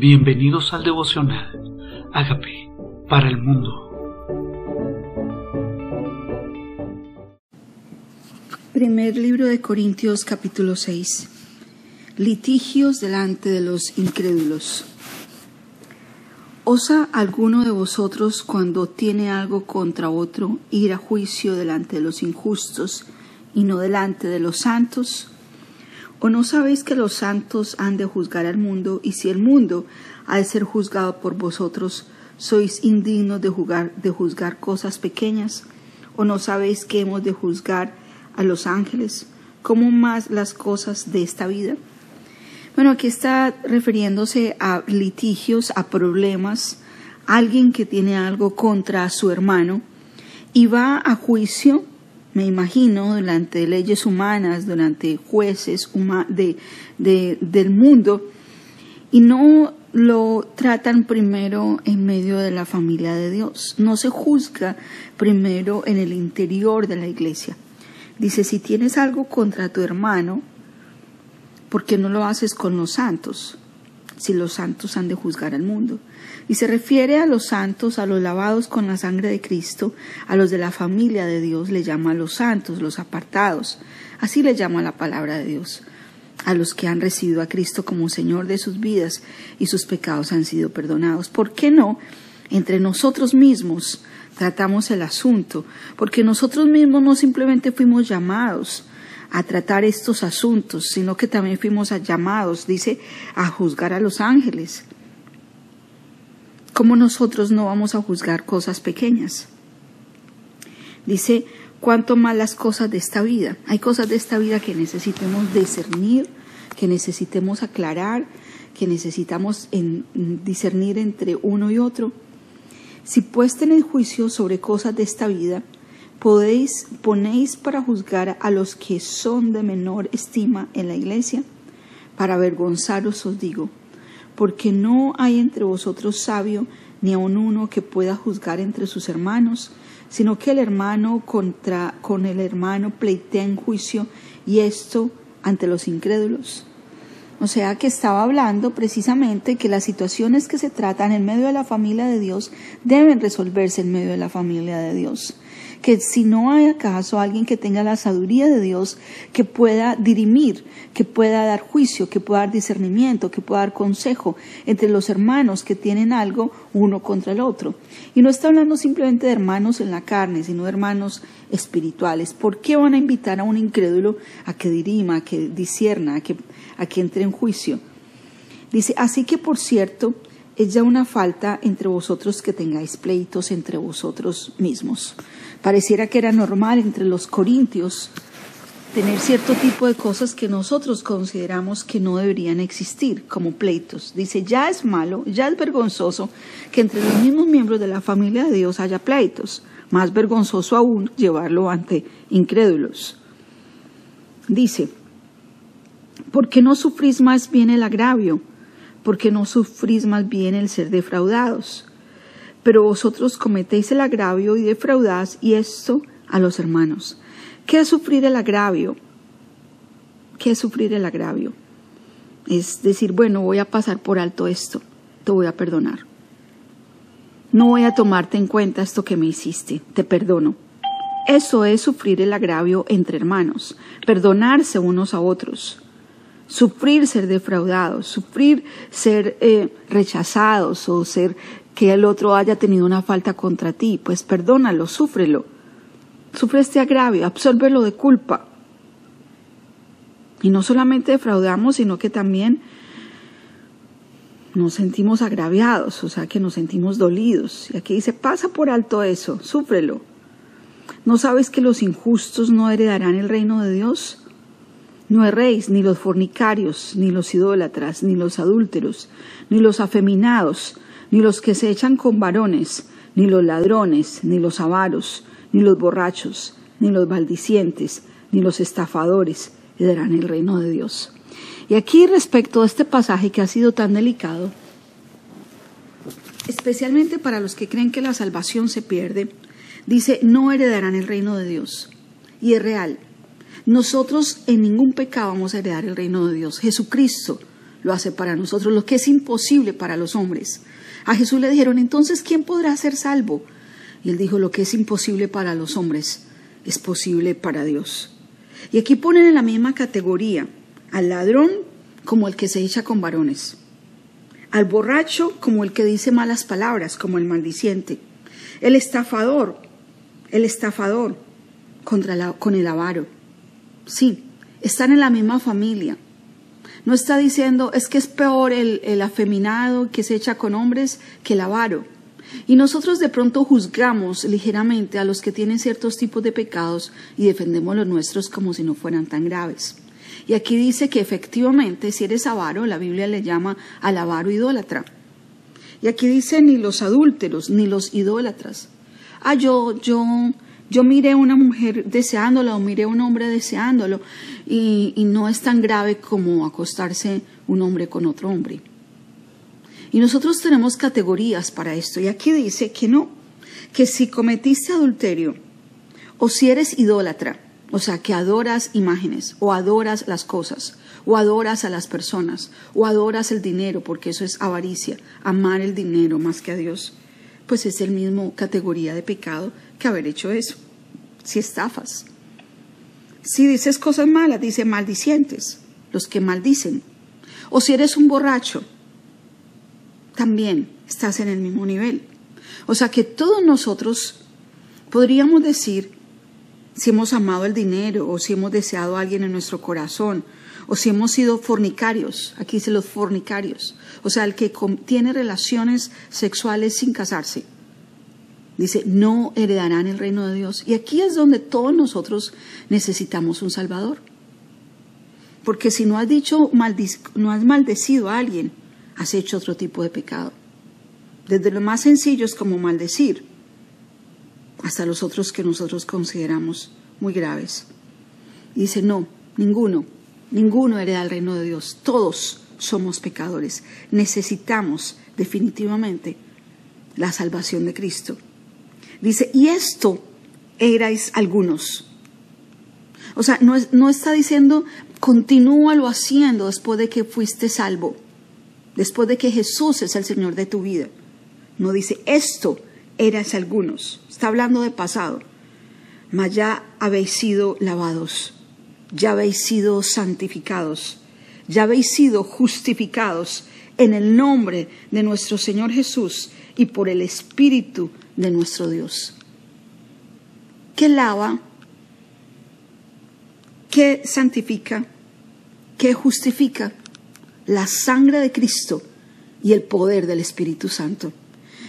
Bienvenidos al devocional. Hágame para el mundo. Primer libro de Corintios capítulo 6. Litigios delante de los incrédulos. ¿Osa alguno de vosotros cuando tiene algo contra otro ir a juicio delante de los injustos y no delante de los santos? ¿O no sabéis que los santos han de juzgar al mundo, y si el mundo ha de ser juzgado por vosotros, sois indignos de, juzgar cosas pequeñas? ¿O no sabéis que hemos de juzgar a los ángeles? ¿Cómo más las cosas de esta vida? Bueno, aquí está refiriéndose a litigios, a problemas, alguien que tiene algo contra su hermano y va a juicio me imagino, delante de leyes humanas, delante jueces de, del mundo, y no lo tratan primero en medio de la familia de Dios. No se juzga primero en el interior de la iglesia. Dice, si tienes algo contra tu hermano, ¿por qué no lo haces con los santos? Si los santos han de juzgar al mundo y se refiere a los santos, a los lavados con la sangre de Cristo, a los de la familia de Dios, le llama a los santos, los apartados. Así le llama la palabra de Dios. A los que han recibido a Cristo como Señor de sus vidas y sus pecados han sido perdonados. ¿Por qué no? Entre nosotros mismos tratamos el asunto, porque nosotros mismos no simplemente fuimos llamados a tratar estos asuntos, sino que también fuimos llamados, dice, a juzgar a los ángeles. ¿Cómo nosotros no vamos a juzgar cosas pequeñas? Dice, cuánto más las cosas de esta vida. Hay cosas de esta vida que necesitemos discernir, que necesitemos aclarar, que necesitamos discernir entre uno y otro. Si pues tenéis juicio sobre cosas de esta vida, podéis, ponéis para juzgar a los que son de menor estima en la iglesia. Para avergonzaros os digo, porque no hay entre vosotros sabio ni aun uno que pueda juzgar entre sus hermanos, sino que el hermano contra con el hermano pleitea en juicio y esto ante los incrédulos. O sea que estaba hablando precisamente que las situaciones que se tratan en medio de la familia de Dios deben resolverse en medio de la familia de Dios que si no hay acaso alguien que tenga la sabiduría de Dios, que pueda dirimir, que pueda dar juicio, que pueda dar discernimiento, que pueda dar consejo entre los hermanos que tienen algo uno contra el otro. Y no está hablando simplemente de hermanos en la carne, sino de hermanos espirituales. ¿Por qué van a invitar a un incrédulo a que dirima, a que discierna, a que, a que entre en juicio? Dice, así que por cierto, es ya una falta entre vosotros que tengáis pleitos entre vosotros mismos. Pareciera que era normal entre los corintios tener cierto tipo de cosas que nosotros consideramos que no deberían existir, como pleitos. Dice, ya es malo, ya es vergonzoso que entre los mismos miembros de la familia de Dios haya pleitos. Más vergonzoso aún llevarlo ante incrédulos. Dice, ¿por qué no sufrís más bien el agravio? Porque no sufrís más bien el ser defraudados. Pero vosotros cometéis el agravio y defraudás, y esto a los hermanos. ¿Qué es sufrir el agravio? ¿Qué es sufrir el agravio? Es decir, bueno, voy a pasar por alto esto, te voy a perdonar. No voy a tomarte en cuenta esto que me hiciste, te perdono. Eso es sufrir el agravio entre hermanos, perdonarse unos a otros sufrir ser defraudados, sufrir ser eh, rechazados o ser que el otro haya tenido una falta contra ti, pues perdónalo, súfrelo. Sufre este agravio, absórbelo de culpa. Y no solamente defraudamos, sino que también nos sentimos agraviados, o sea que nos sentimos dolidos. Y aquí dice, pasa por alto eso, súfrelo. ¿No sabes que los injustos no heredarán el reino de Dios? No erréis ni los fornicarios, ni los idólatras, ni los adúlteros, ni los afeminados, ni los que se echan con varones, ni los ladrones, ni los avaros, ni los borrachos, ni los maldicientes, ni los estafadores heredarán el reino de Dios. Y aquí respecto a este pasaje que ha sido tan delicado, especialmente para los que creen que la salvación se pierde, dice, no heredarán el reino de Dios. Y es real, nosotros en ningún pecado vamos a heredar el reino de Dios. Jesucristo lo hace para nosotros, lo que es imposible para los hombres. A Jesús le dijeron, entonces, ¿quién podrá ser salvo? Y él dijo, lo que es imposible para los hombres es posible para Dios. Y aquí ponen en la misma categoría al ladrón como el que se echa con varones, al borracho como el que dice malas palabras, como el maldiciente, el estafador, el estafador contra con el avaro. Sí, están en la misma familia. No está diciendo es que es peor el, el afeminado que se echa con hombres que el avaro. Y nosotros de pronto juzgamos ligeramente a los que tienen ciertos tipos de pecados y defendemos los nuestros como si no fueran tan graves. Y aquí dice que efectivamente si eres avaro, la Biblia le llama al avaro idólatra. Y aquí dice ni los adúlteros, ni los idólatras. Ah, yo, yo, yo miré a una mujer deseándola o miré a un hombre deseándolo y, y no es tan grave como acostarse un hombre con otro hombre. Y nosotros tenemos categorías para esto. Y aquí dice que no, que si cometiste adulterio o si eres idólatra, o sea, que adoras imágenes o adoras las cosas o adoras a las personas o adoras el dinero, porque eso es avaricia, amar el dinero más que a Dios, pues es el mismo categoría de pecado que haber hecho eso. Si estafas. Si dices cosas malas, dice maldicientes, los que maldicen. O si eres un borracho, también estás en el mismo nivel. O sea que todos nosotros podríamos decir si hemos amado el dinero o si hemos deseado a alguien en nuestro corazón o si hemos sido fornicarios, aquí dice los fornicarios, o sea, el que tiene relaciones sexuales sin casarse. Dice, no heredarán el reino de Dios. Y aquí es donde todos nosotros necesitamos un Salvador. Porque si no has dicho, no has maldecido a alguien, has hecho otro tipo de pecado. Desde lo más sencillo es como maldecir, hasta los otros que nosotros consideramos muy graves. dice, no, ninguno, ninguno hereda el reino de Dios. Todos somos pecadores. Necesitamos definitivamente la salvación de Cristo. Dice, y esto erais algunos. O sea, no, no está diciendo, continúalo haciendo después de que fuiste salvo después de que Jesús es el Señor de tu vida. No dice, esto eras algunos, está hablando de pasado, mas ya habéis sido lavados, ya habéis sido santificados, ya habéis sido justificados en el nombre de nuestro Señor Jesús y por el Espíritu de nuestro Dios. ¿Qué lava? ¿Qué santifica? ¿Qué justifica? la sangre de Cristo y el poder del Espíritu Santo.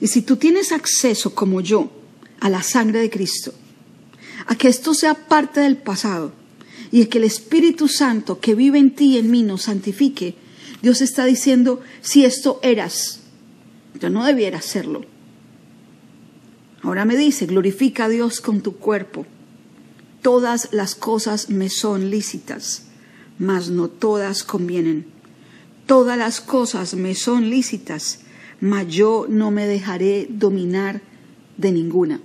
Y si tú tienes acceso, como yo, a la sangre de Cristo, a que esto sea parte del pasado y que el Espíritu Santo que vive en ti y en mí nos santifique, Dios está diciendo, si esto eras, yo no debiera hacerlo. Ahora me dice, glorifica a Dios con tu cuerpo. Todas las cosas me son lícitas, mas no todas convienen. Todas las cosas me son lícitas, mas yo no me dejaré dominar de ninguna.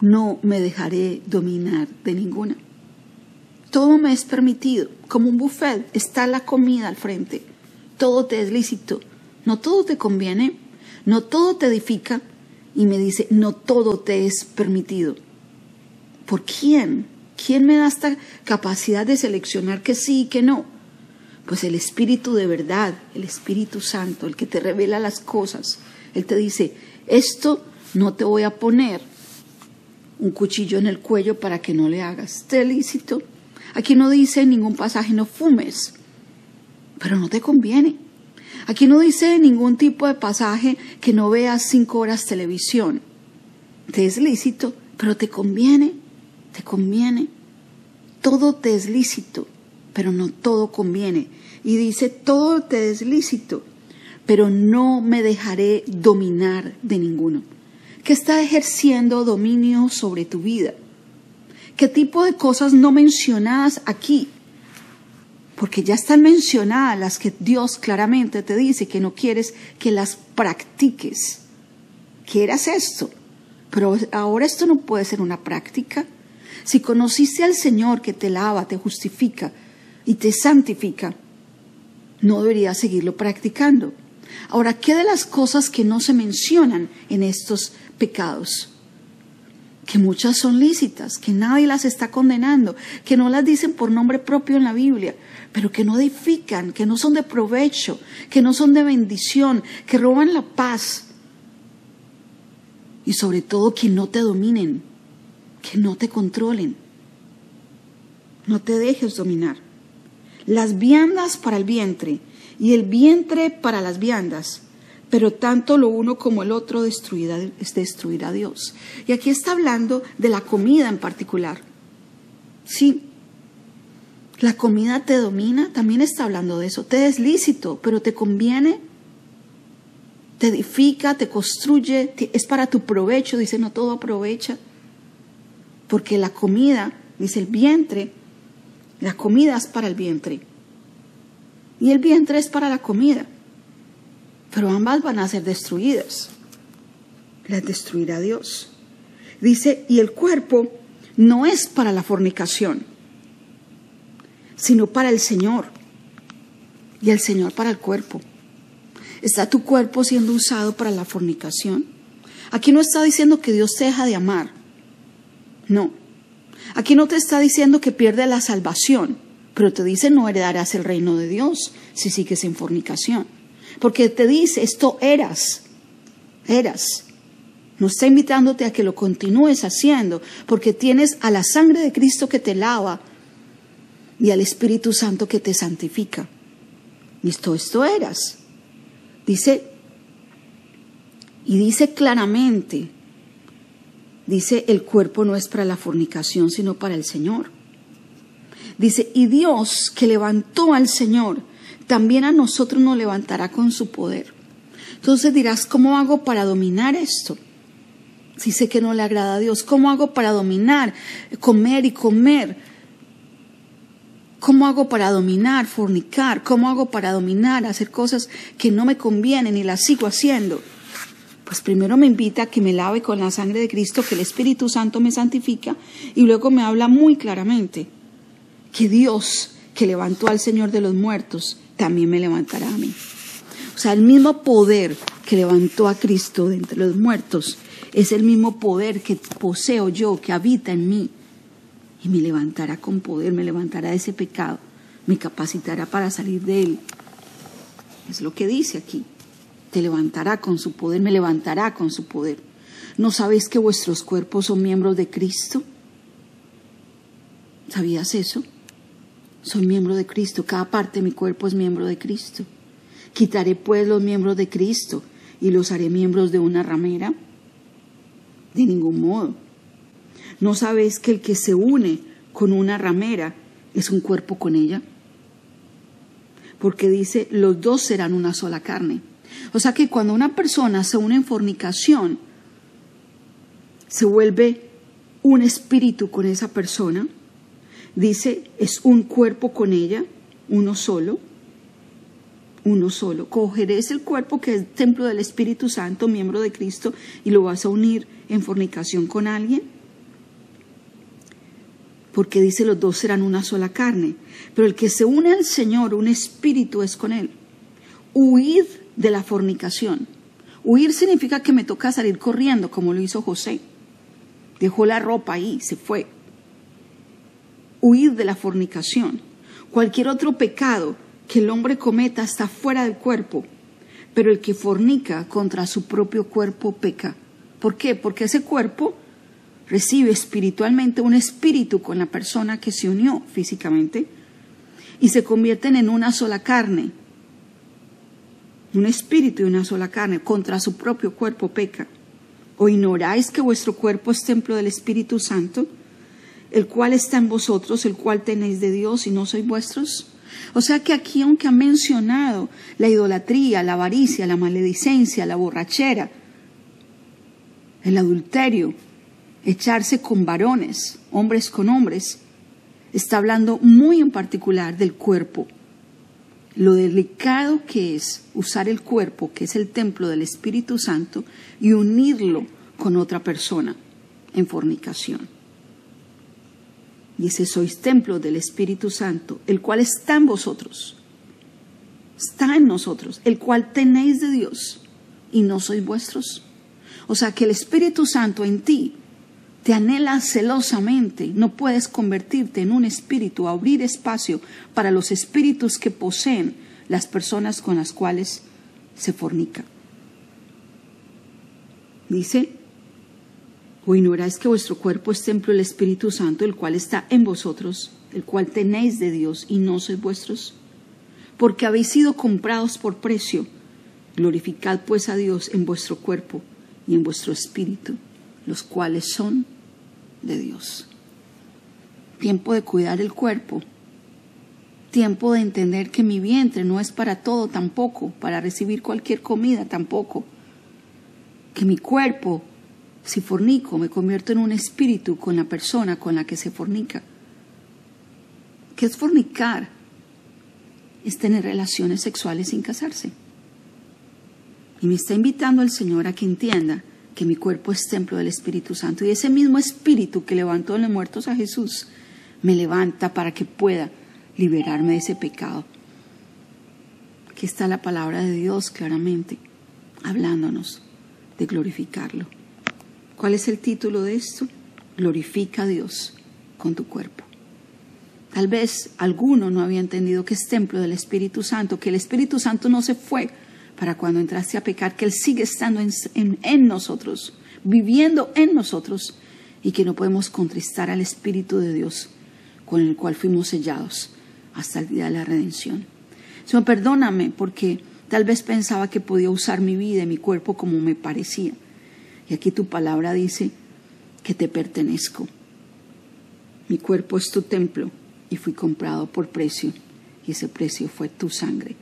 No me dejaré dominar de ninguna. Todo me es permitido, como un buffet, está la comida al frente. Todo te es lícito, no todo te conviene, no todo te edifica, y me dice, no todo te es permitido. ¿Por quién? ¿Quién me da esta capacidad de seleccionar que sí y que no? Pues el Espíritu de verdad, el Espíritu Santo, el que te revela las cosas, Él te dice, esto no te voy a poner un cuchillo en el cuello para que no le hagas. Te lícito. Aquí no dice en ningún pasaje no fumes, pero no te conviene. Aquí no dice ningún tipo de pasaje que no veas cinco horas televisión. Te es lícito, pero te conviene, te conviene. Todo te es lícito, pero no todo conviene y dice, todo te es lícito, pero no me dejaré dominar de ninguno. ¿Qué está ejerciendo dominio sobre tu vida? ¿Qué tipo de cosas no mencionadas aquí? Porque ya están mencionadas las que Dios claramente te dice que no quieres que las practiques. Quieras esto, pero ahora esto no puede ser una práctica. Si conociste al Señor que te lava, te justifica y te santifica, no debería seguirlo practicando. Ahora, ¿qué de las cosas que no se mencionan en estos pecados? Que muchas son lícitas, que nadie las está condenando, que no las dicen por nombre propio en la Biblia, pero que no edifican, que no son de provecho, que no son de bendición, que roban la paz. Y sobre todo que no te dominen, que no te controlen. No te dejes dominar. Las viandas para el vientre y el vientre para las viandas, pero tanto lo uno como el otro destruirá, destruirá a Dios. Y aquí está hablando de la comida en particular. Sí, la comida te domina, también está hablando de eso. Te es lícito, pero te conviene, te edifica, te construye, es para tu provecho. Dice, no todo aprovecha. Porque la comida, dice el vientre, la comida es para el vientre y el vientre es para la comida. Pero ambas van a ser destruidas. Las destruirá Dios. Dice, y el cuerpo no es para la fornicación, sino para el Señor. Y el Señor para el cuerpo. ¿Está tu cuerpo siendo usado para la fornicación? Aquí no está diciendo que Dios deja de amar. No. Aquí no te está diciendo que pierde la salvación pero te dice no heredarás el reino de Dios si sigues en fornicación. Porque te dice, esto eras, eras. No está invitándote a que lo continúes haciendo, porque tienes a la sangre de Cristo que te lava y al Espíritu Santo que te santifica. Esto, esto eras. Dice, y dice claramente, dice, el cuerpo no es para la fornicación, sino para el Señor. Dice, y Dios que levantó al Señor, también a nosotros nos levantará con su poder. Entonces dirás, ¿cómo hago para dominar esto? Si sé que no le agrada a Dios, ¿cómo hago para dominar, comer y comer? ¿Cómo hago para dominar, fornicar? ¿Cómo hago para dominar, hacer cosas que no me convienen y las sigo haciendo? Pues primero me invita a que me lave con la sangre de Cristo, que el Espíritu Santo me santifica, y luego me habla muy claramente que Dios que levantó al Señor de los muertos, también me levantará a mí. O sea, el mismo poder que levantó a Cristo de entre los muertos es el mismo poder que poseo yo, que habita en mí. Y me levantará con poder, me levantará de ese pecado, me capacitará para salir de él. Es lo que dice aquí. Te levantará con su poder, me levantará con su poder. ¿No sabéis que vuestros cuerpos son miembros de Cristo? ¿Sabías eso? Soy miembro de Cristo, cada parte de mi cuerpo es miembro de Cristo. Quitaré pues los miembros de Cristo y los haré miembros de una ramera. De ningún modo. ¿No sabéis que el que se une con una ramera es un cuerpo con ella? Porque dice, los dos serán una sola carne. O sea que cuando una persona se une en fornicación, se vuelve un espíritu con esa persona Dice, es un cuerpo con ella, uno solo, uno solo. Cogerés el cuerpo que es templo del Espíritu Santo, miembro de Cristo, y lo vas a unir en fornicación con alguien. Porque dice, los dos serán una sola carne. Pero el que se une al Señor, un espíritu es con él. Huid de la fornicación. Huir significa que me toca salir corriendo, como lo hizo José. Dejó la ropa ahí, se fue huir de la fornicación. Cualquier otro pecado que el hombre cometa está fuera del cuerpo, pero el que fornica contra su propio cuerpo peca. ¿Por qué? Porque ese cuerpo recibe espiritualmente un espíritu con la persona que se unió físicamente y se convierten en una sola carne. Un espíritu y una sola carne contra su propio cuerpo peca. ¿O ignoráis que vuestro cuerpo es templo del Espíritu Santo? El cual está en vosotros, el cual tenéis de Dios y no sois vuestros? O sea que aquí, aunque ha mencionado la idolatría, la avaricia, la maledicencia, la borrachera, el adulterio, echarse con varones, hombres con hombres, está hablando muy en particular del cuerpo, lo delicado que es usar el cuerpo, que es el templo del Espíritu Santo, y unirlo con otra persona en fornicación. Dice, sois templo del Espíritu Santo, el cual está en vosotros. está en nosotros, el cual tenéis de Dios y no sois vuestros. O sea que el Espíritu Santo en ti te anhela celosamente, no puedes convertirte en un espíritu, abrir espacio para los espíritus que poseen las personas con las cuales se fornica. Dice, o ignoráis que vuestro cuerpo es templo del Espíritu Santo, el cual está en vosotros, el cual tenéis de Dios y no sois vuestros, porque habéis sido comprados por precio. Glorificad pues a Dios en vuestro cuerpo y en vuestro espíritu, los cuales son de Dios. Tiempo de cuidar el cuerpo. Tiempo de entender que mi vientre no es para todo tampoco, para recibir cualquier comida tampoco. Que mi cuerpo, si fornico, me convierto en un espíritu con la persona con la que se fornica. ¿Qué es fornicar? Es tener relaciones sexuales sin casarse. Y me está invitando el Señor a que entienda que mi cuerpo es templo del Espíritu Santo. Y ese mismo Espíritu que levantó de los muertos a Jesús me levanta para que pueda liberarme de ese pecado. Aquí está la palabra de Dios claramente, hablándonos de glorificarlo. ¿Cuál es el título de esto? Glorifica a Dios con tu cuerpo. Tal vez alguno no había entendido que es templo del Espíritu Santo, que el Espíritu Santo no se fue para cuando entraste a pecar, que Él sigue estando en, nosotros, viviendo en nosotros, y que no podemos contristar al Espíritu de Dios con el cual fuimos sellados hasta el día de la redención. Señor, perdóname porque tal vez pensaba que podía usar mi vida y mi cuerpo como me parecía. Y aquí tu palabra dice que te pertenezco. Mi cuerpo es tu templo y fui comprado por precio y ese precio fue tu sangre.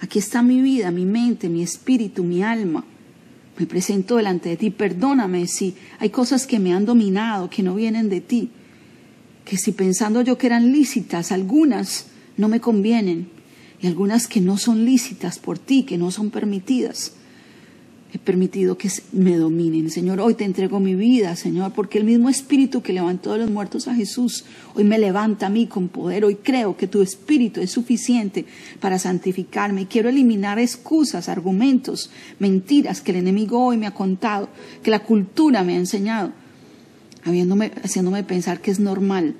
Aquí está mi vida, mi mente, mi espíritu, mi alma. Me presento delante de ti. Perdóname si hay cosas que me han dominado, que no vienen de ti. Que si pensando yo que eran lícitas, algunas no me convienen. Y algunas que no son lícitas por ti, que no son permitidas he permitido que me dominen. Señor, hoy te entrego mi vida, Señor, porque el mismo Espíritu que levantó de los muertos a Jesús, hoy me levanta a mí con poder. Hoy creo que tu Espíritu es suficiente para santificarme. Quiero eliminar excusas, argumentos, mentiras que el enemigo hoy me ha contado, que la cultura me ha enseñado, haciéndome pensar que es normal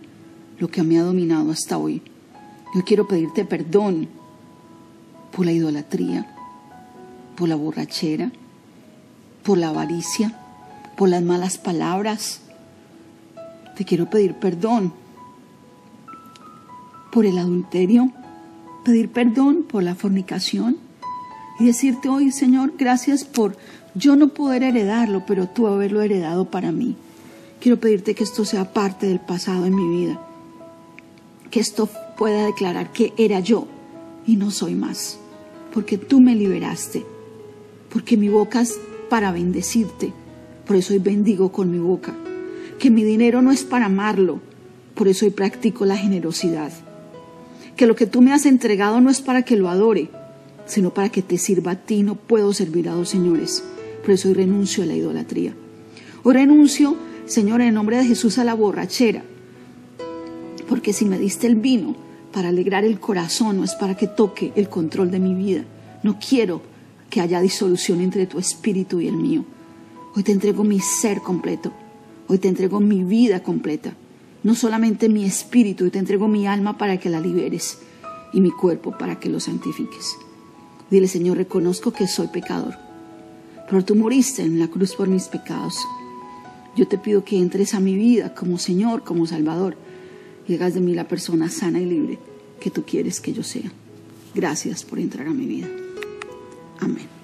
lo que me ha dominado hasta hoy. Yo quiero pedirte perdón por la idolatría, por la borrachera, por la avaricia, por las malas palabras. Te quiero pedir perdón por el adulterio, pedir perdón por la fornicación y decirte hoy, Señor, gracias por yo no poder heredarlo, pero tú haberlo heredado para mí. Quiero pedirte que esto sea parte del pasado en mi vida, que esto pueda declarar que era yo y no soy más, porque tú me liberaste, porque mi boca para bendecirte, por eso hoy bendigo con mi boca. Que mi dinero no es para amarlo, por eso hoy practico la generosidad. Que lo que tú me has entregado no es para que lo adore, sino para que te sirva a ti. No puedo servir a dos señores, por eso hoy renuncio a la idolatría. Hoy renuncio, Señor, en el nombre de Jesús a la borrachera, porque si me diste el vino para alegrar el corazón, no es para que toque el control de mi vida. No quiero que haya disolución entre tu espíritu y el mío. Hoy te entrego mi ser completo. Hoy te entrego mi vida completa. No solamente mi espíritu, hoy te entrego mi alma para que la liberes y mi cuerpo para que lo santifiques. Dile, Señor, reconozco que soy pecador, pero tú moriste en la cruz por mis pecados. Yo te pido que entres a mi vida como Señor, como Salvador, y hagas de mí la persona sana y libre que tú quieres que yo sea. Gracias por entrar a mi vida. Amén.